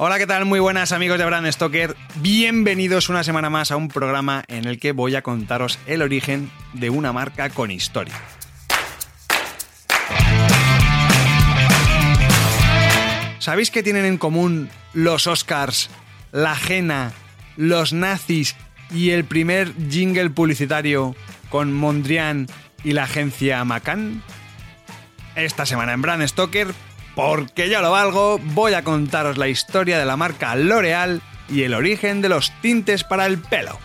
Hola, ¿qué tal? Muy buenas amigos de Brand Stoker. Bienvenidos una semana más a un programa en el que voy a contaros el origen de una marca con historia. ¿Sabéis qué tienen en común los Oscars, la Jena, los nazis y el primer jingle publicitario con Mondrian y la agencia Macan? Esta semana en Brand Stoker porque yo lo valgo, voy a contaros la historia de la marca L'Oreal y el origen de los tintes para el pelo.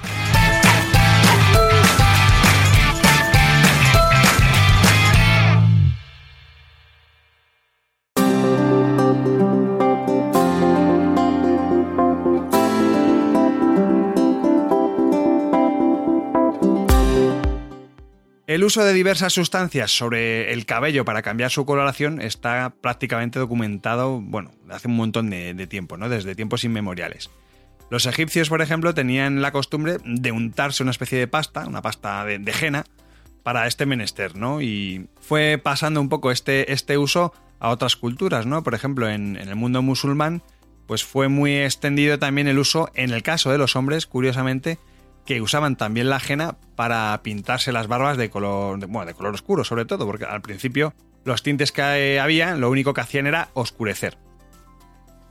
El uso de diversas sustancias sobre el cabello para cambiar su coloración está prácticamente documentado, bueno, hace un montón de, tiempo, ¿no? Desde tiempos inmemoriales. Los egipcios, por ejemplo, tenían la costumbre de untarse una especie de pasta, una pasta de, de jena, para este menester, ¿no? Y fue pasando un poco este, este uso a otras culturas, ¿no? Por ejemplo, en, en el mundo musulmán, pues fue muy extendido también el uso, en el caso de los hombres, curiosamente, que usaban también la ajena para pintarse las barbas de color, bueno, de color oscuro sobre todo, porque al principio los tintes que había lo único que hacían era oscurecer.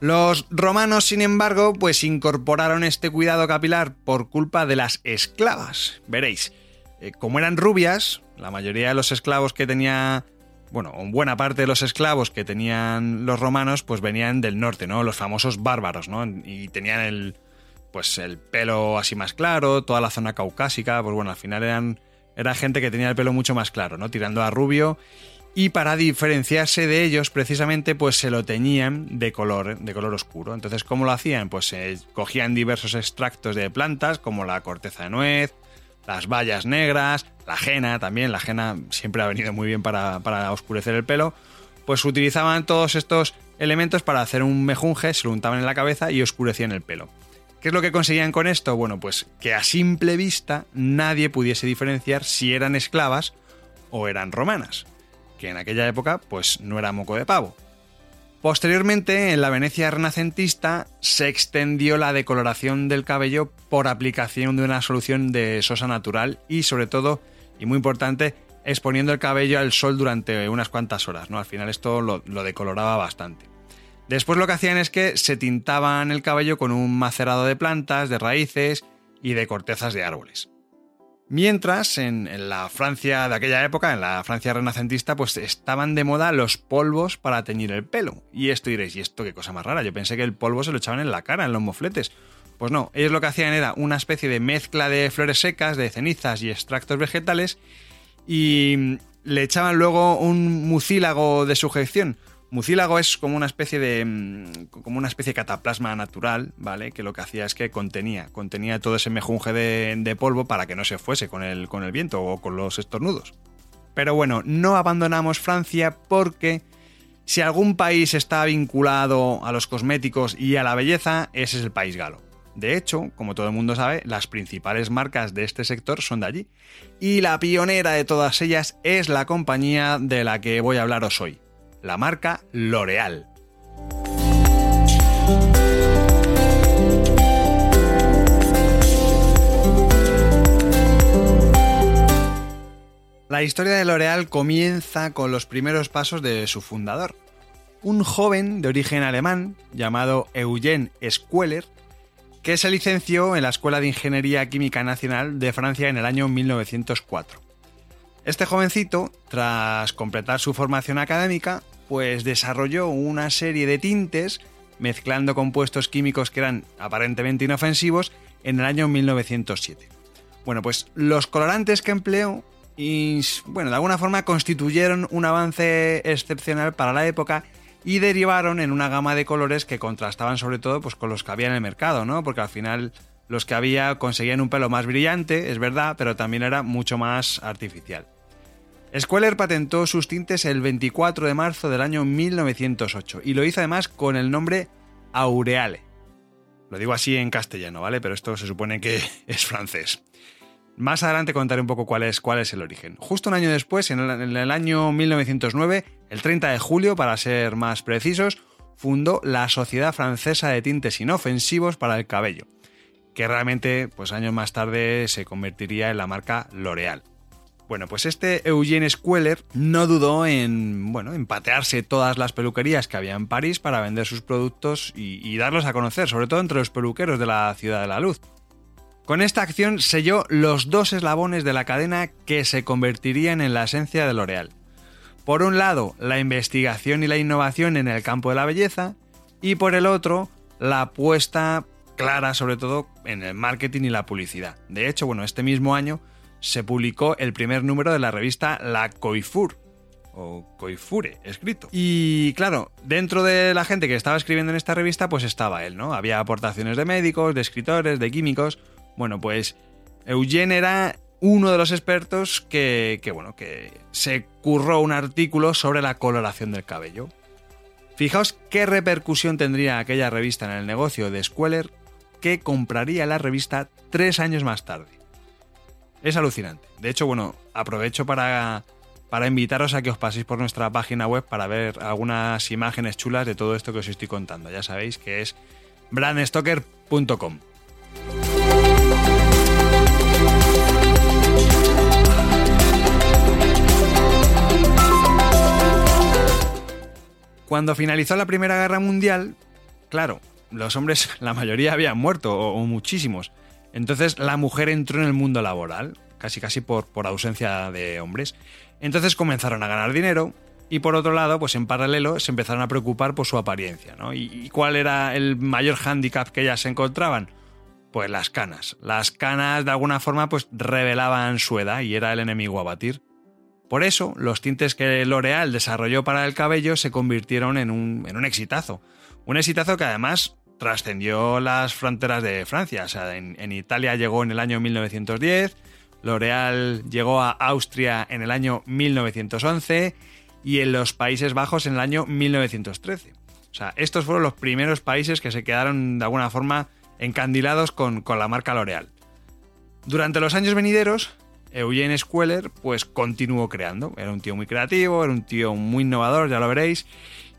Los romanos, sin embargo, pues incorporaron este cuidado capilar por culpa de las esclavas. Veréis, eh, como eran rubias, la mayoría de los esclavos que tenía, bueno, buena parte de los esclavos que tenían los romanos, pues venían del norte, ¿no? Los famosos bárbaros, ¿no? Y tenían el, pues el pelo así más claro, toda la zona caucásica, pues bueno, al final eran, era gente que tenía el pelo mucho más claro, ¿no? Tirando a rubio. Y para diferenciarse de ellos, precisamente, pues se lo teñían de color, de color oscuro. Entonces, ¿cómo lo hacían? Pues cogían diversos extractos de plantas, como la corteza de nuez, las bayas negras, la ajena también, la ajena siempre ha venido muy bien para, para oscurecer el pelo. Pues utilizaban todos estos elementos para hacer un mejunje, se lo untaban en la cabeza y oscurecían el pelo. ¿Qué es lo que conseguían con esto? Bueno, pues que a simple vista nadie pudiese diferenciar si eran esclavas o eran romanas, que en aquella época pues no era moco de pavo. Posteriormente, en la Venecia renacentista, se extendió la decoloración del cabello por aplicación de una solución de sosa natural y, sobre todo, y muy importante, exponiendo el cabello al sol durante unas cuantas horas. ¿no? Al final esto lo, lo decoloraba bastante. Después lo que hacían es que se tintaban el cabello con un macerado de plantas, de raíces y de cortezas de árboles. Mientras, en, la Francia de aquella época, en la Francia renacentista, pues estaban de moda los polvos para teñir el pelo. Y esto diréis, ¿y esto qué cosa más rara? Yo pensé que el polvo se lo echaban en la cara, en los mofletes. Pues no, ellos lo que hacían era una especie de mezcla de flores secas, de cenizas y extractos vegetales, y le echaban luego un mucílago de sujeción, Mucílago es como una especie de mm, como una especie de cataplasma natural, ¿vale? Que lo que hacía es que contenía, contenía todo ese mejunje de, polvo para que no se fuese con el, con el viento o con los estornudos. Pero bueno, no abandonamos Francia porque si algún país está vinculado a los cosméticos y a la belleza, ese es el país galo. De hecho, como todo el mundo sabe, las principales marcas de este sector son de allí. Y la pionera de todas ellas es la compañía de la que voy a hablaros hoy, la marca L'Oreal. La historia de L'Oreal comienza con los primeros pasos de su fundador, un joven de origen alemán llamado Eugène Squeller, que se licenció en la Escuela de Ingeniería Química Nacional de Francia en el año 1904. Este jovencito, tras completar su formación académica, pues desarrolló una serie de tintes mezclando compuestos químicos que eran aparentemente inofensivos en el año 1907. Bueno, pues los colorantes que empleó bueno, de alguna forma constituyeron un avance excepcional para la época y derivaron en una gama de colores que contrastaban sobre todo pues, con los que había en el mercado, ¿no? Porque al final los que había conseguían un pelo más brillante, es verdad, pero también era mucho más artificial. Squeller patentó sus tintes el 24 de marzo del año 1908 y lo hizo además con el nombre Aureale. Lo digo así en castellano, ¿vale? Pero esto se supone que es francés. Más adelante contaré un poco cuál es, cuál es el origen. Justo un año después, en el, año 1909, el 30 de julio, para ser más precisos, fundó la Sociedad Francesa de Tintes Inofensivos para el Cabello, que realmente, pues años más tarde, se convertiría en la marca L'Oréal. Bueno, pues este Eugene Squeller no dudó en, bueno, en patearse todas las peluquerías que había en París para vender sus productos y, y darlos a conocer, sobre todo entre los peluqueros de la Ciudad de la Luz. Con esta acción selló los dos eslabones de la cadena que se convertirían en la esencia de L'Oréal. Por un lado, la investigación y la innovación en el campo de la belleza, y por el otro, la apuesta clara sobre todo en el marketing y la publicidad. De hecho, bueno, este mismo año se publicó el primer número de la revista La Coiffure, o Coifure, escrito. Y claro, dentro de la gente que estaba escribiendo en esta revista, pues estaba él, ¿no? Había aportaciones de médicos, de escritores, de químicos, bueno, pues Eugene era uno de los expertos que, bueno, que se curró un artículo sobre la coloración del cabello. Fijaos qué repercusión tendría aquella revista en el negocio de Squeller que compraría la revista tres años más tarde. Es alucinante. De hecho, bueno, aprovecho para, para invitaros a que os paséis por nuestra página web para ver algunas imágenes chulas de todo esto que os estoy contando. Ya sabéis que es brandstoker.com. Cuando finalizó la Primera Guerra Mundial, claro, los hombres, la mayoría habían muerto, o, muchísimos. Entonces la mujer entró en el mundo laboral, casi casi por, por ausencia de hombres. Entonces comenzaron a ganar dinero, y por otro lado, pues en paralelo se empezaron a preocupar por su apariencia, ¿no? ¿Y, cuál era el mayor hándicap que ellas se encontraban? Pues las canas. Las canas de alguna forma pues revelaban su edad y era el enemigo a batir. Por eso, los tintes que L'Oreal desarrolló para el cabello se convirtieron en un, en un exitazo. Un exitazo que además trascendió las fronteras de Francia. O sea, en, Italia llegó en el año 1910, L'Oreal llegó a Austria en el año 1911 y en los Países Bajos en el año 1913. O sea, estos fueron los primeros países que se quedaron de alguna forma encandilados con, con la marca L'Oreal. Durante los años venideros, Eugene Squeller pues continuó creando. Era un tío muy creativo, era un tío muy innovador, ya lo veréis,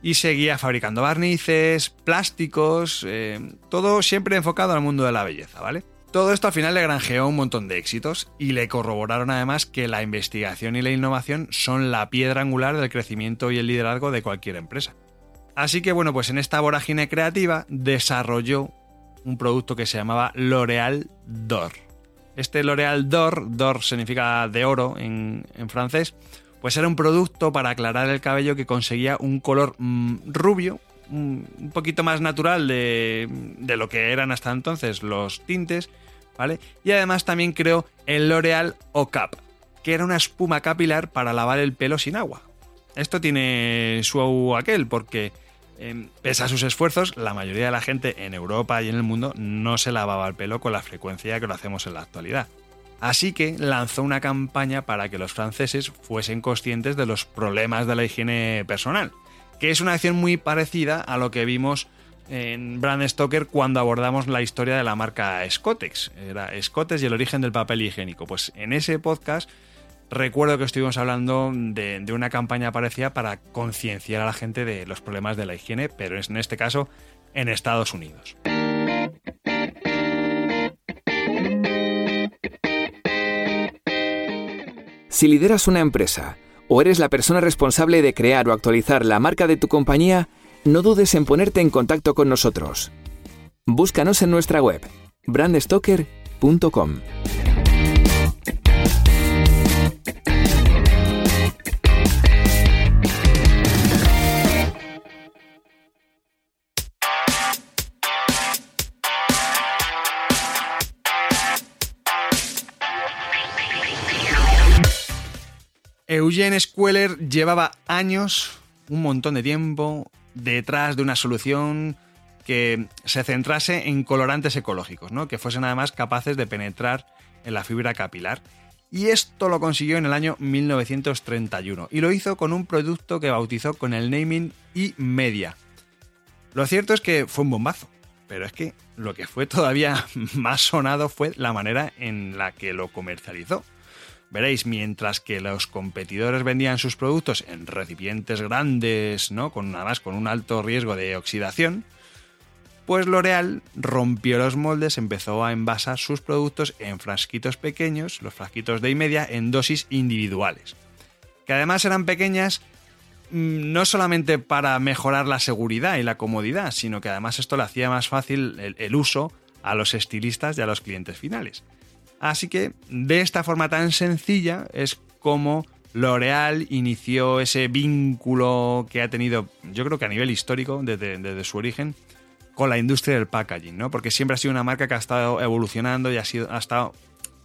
y seguía fabricando barnices, plásticos, eh, todo siempre enfocado al mundo de la belleza, ¿vale? Todo esto al final le granjeó un montón de éxitos y le corroboraron además que la investigación y la innovación son la piedra angular del crecimiento y el liderazgo de cualquier empresa. Así que bueno, pues en esta vorágine creativa desarrolló un producto que se llamaba L'Oréal D'Or. Este L'Oréal D'Or, D'Or significa de oro en, francés, pues era un producto para aclarar el cabello que conseguía un color mm, rubio, un poquito más natural de, lo que eran hasta entonces los tintes, ¿vale? Y además también creó el L'Oréal O-Cap, que era una espuma capilar para lavar el pelo sin agua. Esto tiene su aquel, porque Em, pese a sus esfuerzos, la mayoría de la gente en Europa y en el mundo no se lavaba el pelo con la frecuencia que lo hacemos en la actualidad. Así que lanzó una campaña para que los franceses fuesen conscientes de los problemas de la higiene personal, que es una acción muy parecida a lo que vimos en Brand Stoker cuando abordamos la historia de la marca Scottex. Era Scottex y el origen del papel higiénico. Pues en ese podcast Recuerdo que estuvimos hablando de, una campaña parecida para concienciar a la gente de los problemas de la higiene, pero en este caso en Estados Unidos. Si lideras una empresa o eres la persona responsable de crear o actualizar la marca de tu compañía, no dudes en ponerte en contacto con nosotros. Búscanos en nuestra web brandstoker.com. Eugene Squeller llevaba años, un montón de tiempo, detrás de una solución que se centrase en colorantes ecológicos, ¿no? que fuesen además capaces de penetrar en la fibra capilar. Y esto lo consiguió en el año 1931 y lo hizo con un producto que bautizó con el naming y media. Lo cierto es que fue un bombazo, pero es que lo que fue todavía más sonado fue la manera en la que lo comercializó. Veréis, mientras que los competidores vendían sus productos en recipientes grandes, ¿no? Con con un alto riesgo de oxidación, pues L'Oreal rompió los moldes, empezó a envasar sus productos en frasquitos pequeños, los frasquitos de y media, en dosis individuales. Que además eran pequeñas mm, no solamente para mejorar la seguridad y la comodidad, sino que además esto le hacía más fácil el uso a los estilistas y a los clientes finales. Así que de esta forma tan sencilla es como L'Oreal inició ese vínculo que ha tenido, yo creo que a nivel histórico, desde, su origen, con la industria del packaging, ¿no? Porque siempre ha sido una marca que ha estado evolucionando y ha, sido, ha, estado,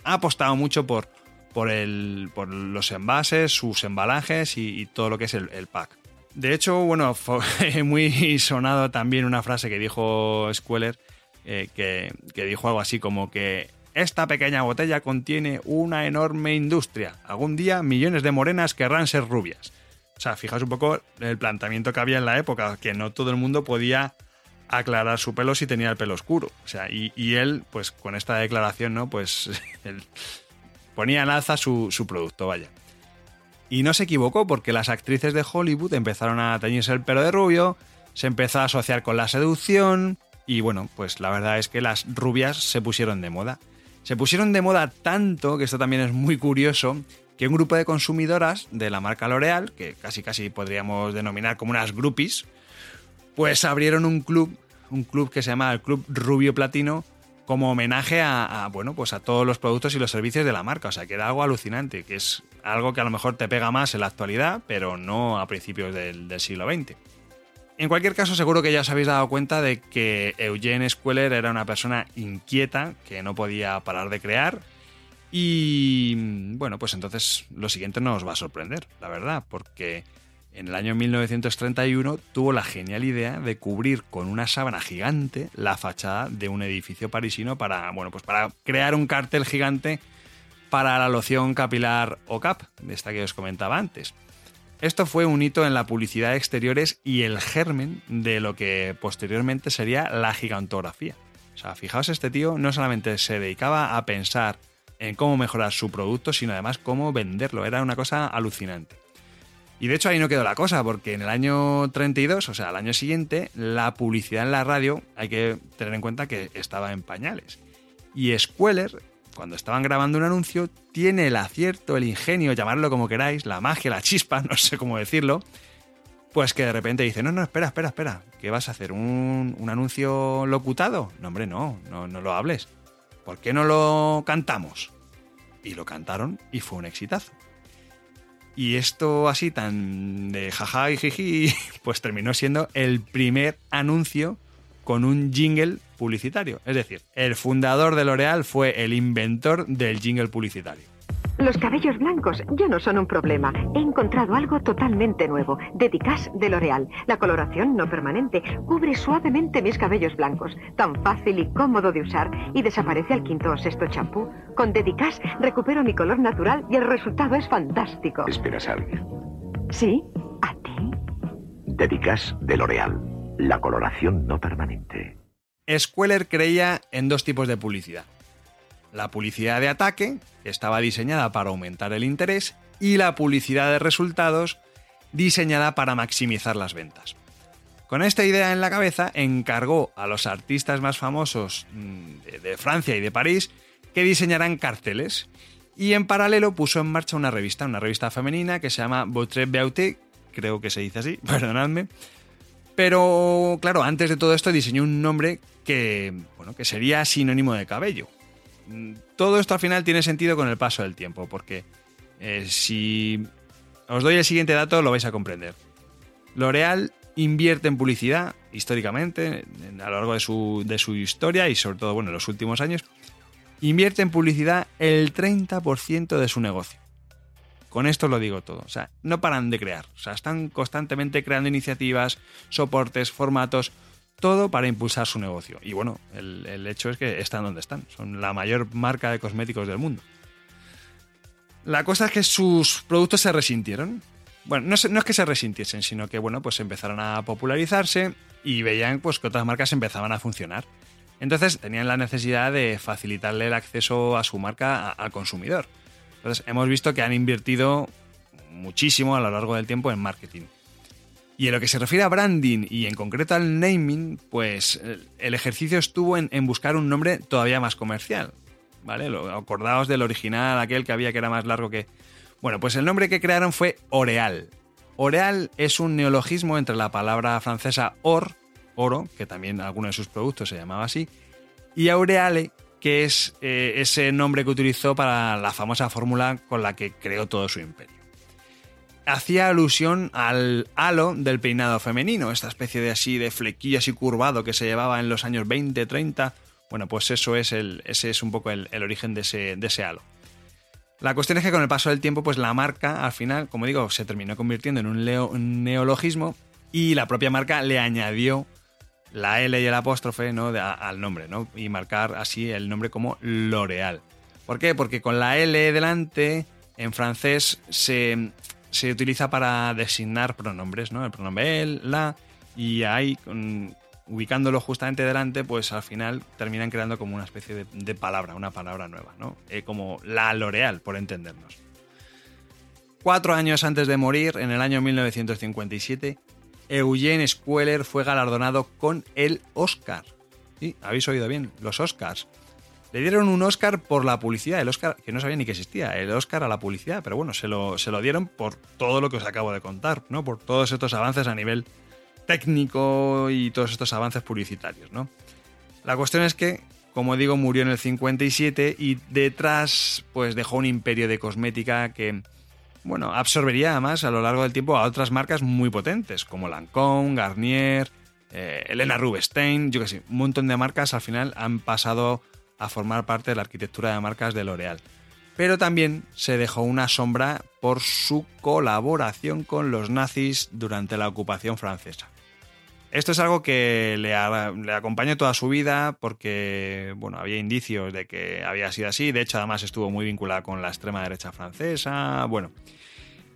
ha apostado mucho por, por, el, por los envases, sus embalajes y, todo lo que es el, pack. De hecho, bueno, fue muy sonado también una frase que dijo Squeller, eh, que, que dijo algo así como que esta pequeña botella contiene una enorme industria. Algún día millones de morenas querrán ser rubias. O sea, fijaos un poco el planteamiento que había en la época, que no todo el mundo podía aclarar su pelo si tenía el pelo oscuro. O sea, y, él, pues con esta declaración, ¿no? Pues ponía en alza su, su, producto, vaya. Y no se equivocó, porque las actrices de Hollywood empezaron a teñirse el pelo de rubio, se empezó a asociar con la seducción, y bueno, pues la verdad es que las rubias se pusieron de moda. Se pusieron de moda tanto, que esto también es muy curioso, que un grupo de consumidoras de la marca L'Oreal, que casi casi podríamos denominar como unas groupies, pues abrieron un club, un club que se llama el Club Rubio Platino, como homenaje a, bueno, pues a todos los productos y los servicios de la marca. O sea, que era algo alucinante, que es algo que a lo mejor te pega más en la actualidad, pero no a principios del, del siglo XX. En cualquier caso, seguro que ya os habéis dado cuenta de que Eugene Squeller era una persona inquieta, que no podía parar de crear. Y bueno, pues entonces lo siguiente no os va a sorprender, la verdad, porque en el año 1931 tuvo la genial idea de cubrir con una sábana gigante la fachada de un edificio parisino para, bueno, pues para crear un cartel gigante para la loción capilar OCAP, de esta que os comentaba antes. Esto fue un hito en la publicidad de exteriores y el germen de lo que posteriormente sería la gigantografía. O sea, fijaos, este tío no solamente se dedicaba a pensar en cómo mejorar su producto, sino además cómo venderlo. Era una cosa alucinante. Y de hecho ahí no quedó la cosa, porque en el año 32, o sea, al año siguiente, la publicidad en la radio, hay que tener en cuenta que estaba en pañales. Y Squeller cuando estaban grabando un anuncio, tiene el acierto, el ingenio, llamarlo como queráis, la magia, la chispa, no sé cómo decirlo, pues que de repente dice, no, no, espera, espera, espera, ¿qué vas a hacer? ¿Un, anuncio locutado? No, hombre, no, no, no lo hables. ¿Por qué no lo cantamos? Y lo cantaron y fue un exitazo. Y esto así tan de jaja y jiji, pues terminó siendo el primer anuncio con un jingle publicitario. Es decir, el fundador de L'Oreal fue el inventor del jingle publicitario. Los cabellos blancos ya no son un problema. He encontrado algo totalmente nuevo. Dedicas de L'Oreal. La coloración no permanente cubre suavemente mis cabellos blancos. Tan fácil y cómodo de usar. Y desaparece al quinto o sexto champú. Con Dedicas recupero mi color natural y el resultado es fantástico. Espera, Sally. ¿Sí? ¿A ti? Dedicas de L'Oreal la coloración no permanente. Squeller creía en dos tipos de publicidad. La publicidad de ataque, que estaba diseñada para aumentar el interés, y la publicidad de resultados, diseñada para maximizar las ventas. Con esta idea en la cabeza, encargó a los artistas más famosos mm, de, Francia y de París que diseñaran carteles. Y en paralelo puso en marcha una revista, una revista femenina que se llama Votre Beauté, creo que se dice así, perdonadme, pero claro, antes de todo esto diseñó un nombre que, bueno, que sería sinónimo de cabello. Todo esto al final tiene sentido con el paso del tiempo, porque eh, si os doy el siguiente dato lo vais a comprender. L'Oreal invierte en publicidad históricamente, a lo largo de su, de su historia y sobre todo bueno, en los últimos años, invierte en publicidad el 30% de su negocio. Con esto lo digo todo. O sea, no paran de crear. O sea, están constantemente creando iniciativas, soportes, formatos, todo para impulsar su negocio. Y bueno, el, hecho es que están donde están. Son la mayor marca de cosméticos del mundo. La cosa es que sus productos se resintieron. Bueno, no, es que se resintiesen, sino que bueno, pues empezaron a popularizarse y veían pues, que otras marcas empezaban a funcionar. Entonces tenían la necesidad de facilitarle el acceso a su marca al consumidor. Entonces hemos visto que han invertido muchísimo a lo largo del tiempo en marketing. Y en lo que se refiere a branding y en concreto al naming, pues el ejercicio estuvo en, buscar un nombre todavía más comercial. ¿Vale? Acordaos del original, aquel que había que era más largo que. Bueno, pues el nombre que crearon fue Oreal. Oreal es un neologismo entre la palabra francesa or, oro, que también alguno de sus productos se llamaba así, y Aureale, que es eh, ese nombre que utilizó para la famosa fórmula con la que creó todo su imperio hacía alusión al halo del peinado femenino, esta especie de así de flequillo así curvado que se llevaba en los años 20, 30. Bueno, pues eso es ese es un poco el, origen de ese, de ese halo. La cuestión es que con el paso del tiempo, pues la marca al final, como digo, se terminó convirtiendo en un, neologismo y la propia marca le añadió la L y el apóstrofe ¿no? al nombre, ¿no? Y marcar así el nombre como L'Oréal. ¿Por qué? Porque con la L delante, en francés, se, se utiliza para designar pronombres, ¿no? El pronombre él, la, y ahí, ubicándolo justamente delante, pues al final terminan creando como una especie de, palabra, una palabra nueva, ¿no? Eh, como la L'Oreal, por entendernos. Cuatro años antes de morir, en el año 1957, Eugene Squeller fue galardonado con el Oscar. Sí, habéis oído bien, los Oscars. Le dieron un Oscar por la publicidad, el Oscar que no sabía ni que existía, el Oscar a la publicidad, pero bueno, se lo, se lo dieron por todo lo que os acabo de contar, ¿no? Por todos estos avances a nivel técnico y todos estos avances publicitarios, ¿no? La cuestión es que, como digo, murió en el 57 y detrás pues dejó un imperio de cosmética que, bueno, absorbería además a lo largo del tiempo a otras marcas muy potentes, como Lancôme, Garnier, eh, Elena Rubinstein, yo qué sé, un montón de marcas al final han pasado a formar parte de la arquitectura de marcas de L'Oréal. Pero también se dejó una sombra por su colaboración con los nazis durante la ocupación francesa. Esto es algo que le, le, acompañó toda su vida porque bueno, había indicios de que había sido así. De hecho, además estuvo muy vinculada con la extrema derecha francesa. Bueno,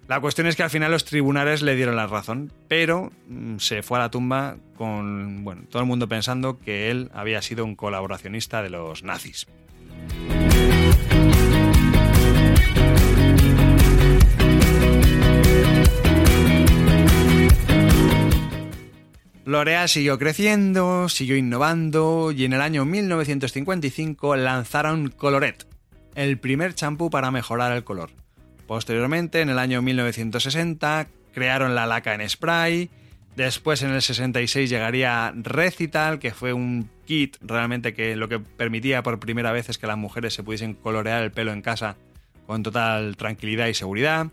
la cuestión es que al final los tribunales le dieron la razón, pero mm, se fue a la tumba con bueno, todo el mundo pensando que él había sido un colaboracionista de los nazis. L'Oréal siguió creciendo, siguió innovando y en el año 1955 lanzaron Coloret, el primer champú para mejorar el color. Posteriormente, en el año 1960, crearon la laca en spray. Después, en el 66, llegaría Recital, que fue un kit realmente que lo que permitía por primera vez es que las mujeres se pudiesen colorear el pelo en casa con total tranquilidad y seguridad.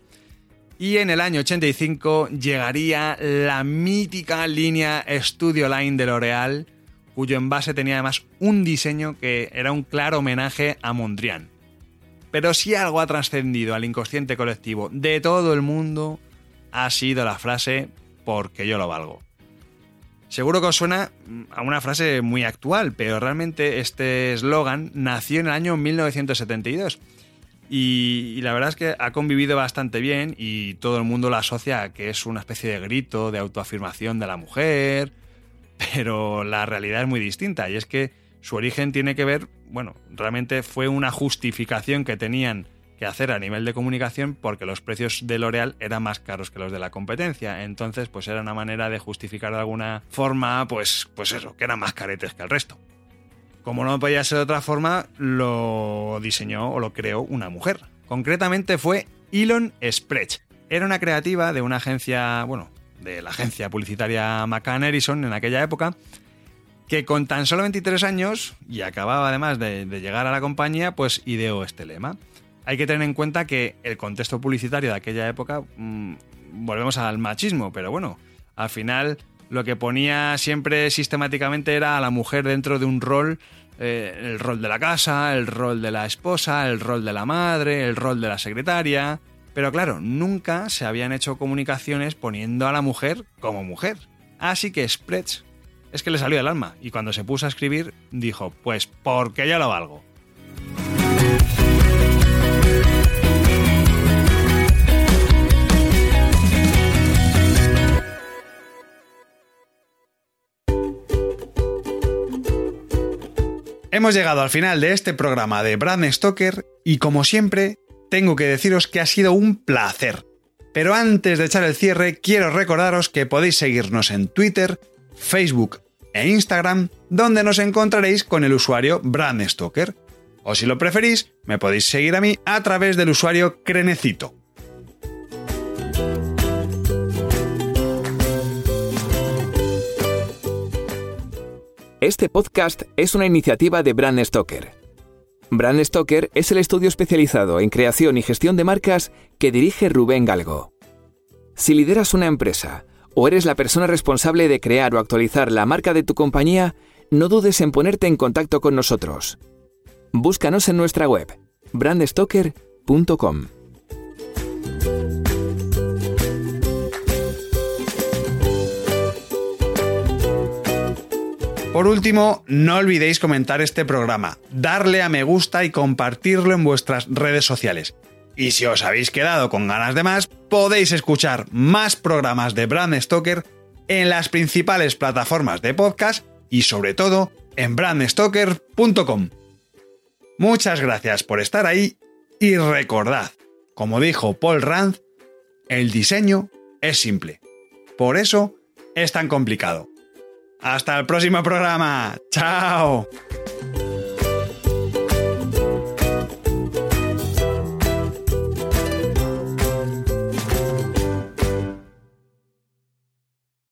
Y en el año 85 llegaría la mítica línea Studio Line de L'Oreal, cuyo envase tenía además un diseño que era un claro homenaje a Mondrian. Pero si algo ha trascendido al inconsciente colectivo de todo el mundo, ha sido la frase porque yo lo valgo. Seguro que os suena a una frase muy actual, pero realmente este eslogan nació en el año 1972. Y, y, la verdad es que ha convivido bastante bien y todo el mundo lo asocia a que es una especie de grito de autoafirmación de la mujer, pero la realidad es muy distinta y es que su origen tiene que ver, bueno, realmente fue una justificación que tenían que hacer a nivel de comunicación porque los precios de L'Oreal eran más caros que los de la competencia. Entonces, pues era una manera de justificar de alguna forma, pues, pues eso, que eran más caretes que el resto. Como no podía ser de otra forma, lo diseñó o lo creó una mujer. Concretamente fue Elon Sprech. Era una creativa de una agencia, bueno, de la agencia publicitaria McCann Edison en aquella época, que con tan solo 23 años, y acababa además de, llegar a la compañía, pues ideó este lema. Hay que tener en cuenta que el contexto publicitario de aquella época, mm, volvemos al machismo, pero bueno, al final lo que ponía siempre sistemáticamente era a la mujer dentro de un rol, eh, el rol de la casa, el rol de la esposa, el rol de la madre, el rol de la secretaria. Pero claro, nunca se habían hecho comunicaciones poniendo a la mujer como mujer. Así que Spreads es que le salió el alma y cuando se puso a escribir dijo, pues porque ya lo valgo. Hemos llegado al final de este programa de Brand Stoker y como siempre, tengo que deciros que ha sido un placer. Pero antes de echar el cierre, quiero recordaros que podéis seguirnos en Twitter, Facebook e Instagram, donde nos encontraréis con el usuario Brand Stoker. O si lo preferís, me podéis seguir a mí a través del usuario Crenecito. Este podcast es una iniciativa de Brand Stoker. Brand Stoker es el estudio especializado en creación y gestión de marcas que dirige Rubén Galgo. Si lideras una empresa o eres la persona responsable de crear o actualizar la marca de tu compañía, no dudes en ponerte en contacto con nosotros. Búscanos en nuestra web, brandstoker.com. Por último, no olvidéis comentar este programa, darle a me gusta y compartirlo en vuestras redes sociales. Y si os habéis quedado con ganas de más, podéis escuchar más programas de Brand Stoker en las principales plataformas de podcast y sobre todo en brandstoker.com. Muchas gracias por estar ahí y recordad, como dijo Paul Rand, el diseño es simple. Por eso es tan complicado. Hasta el próximo programa. Chao.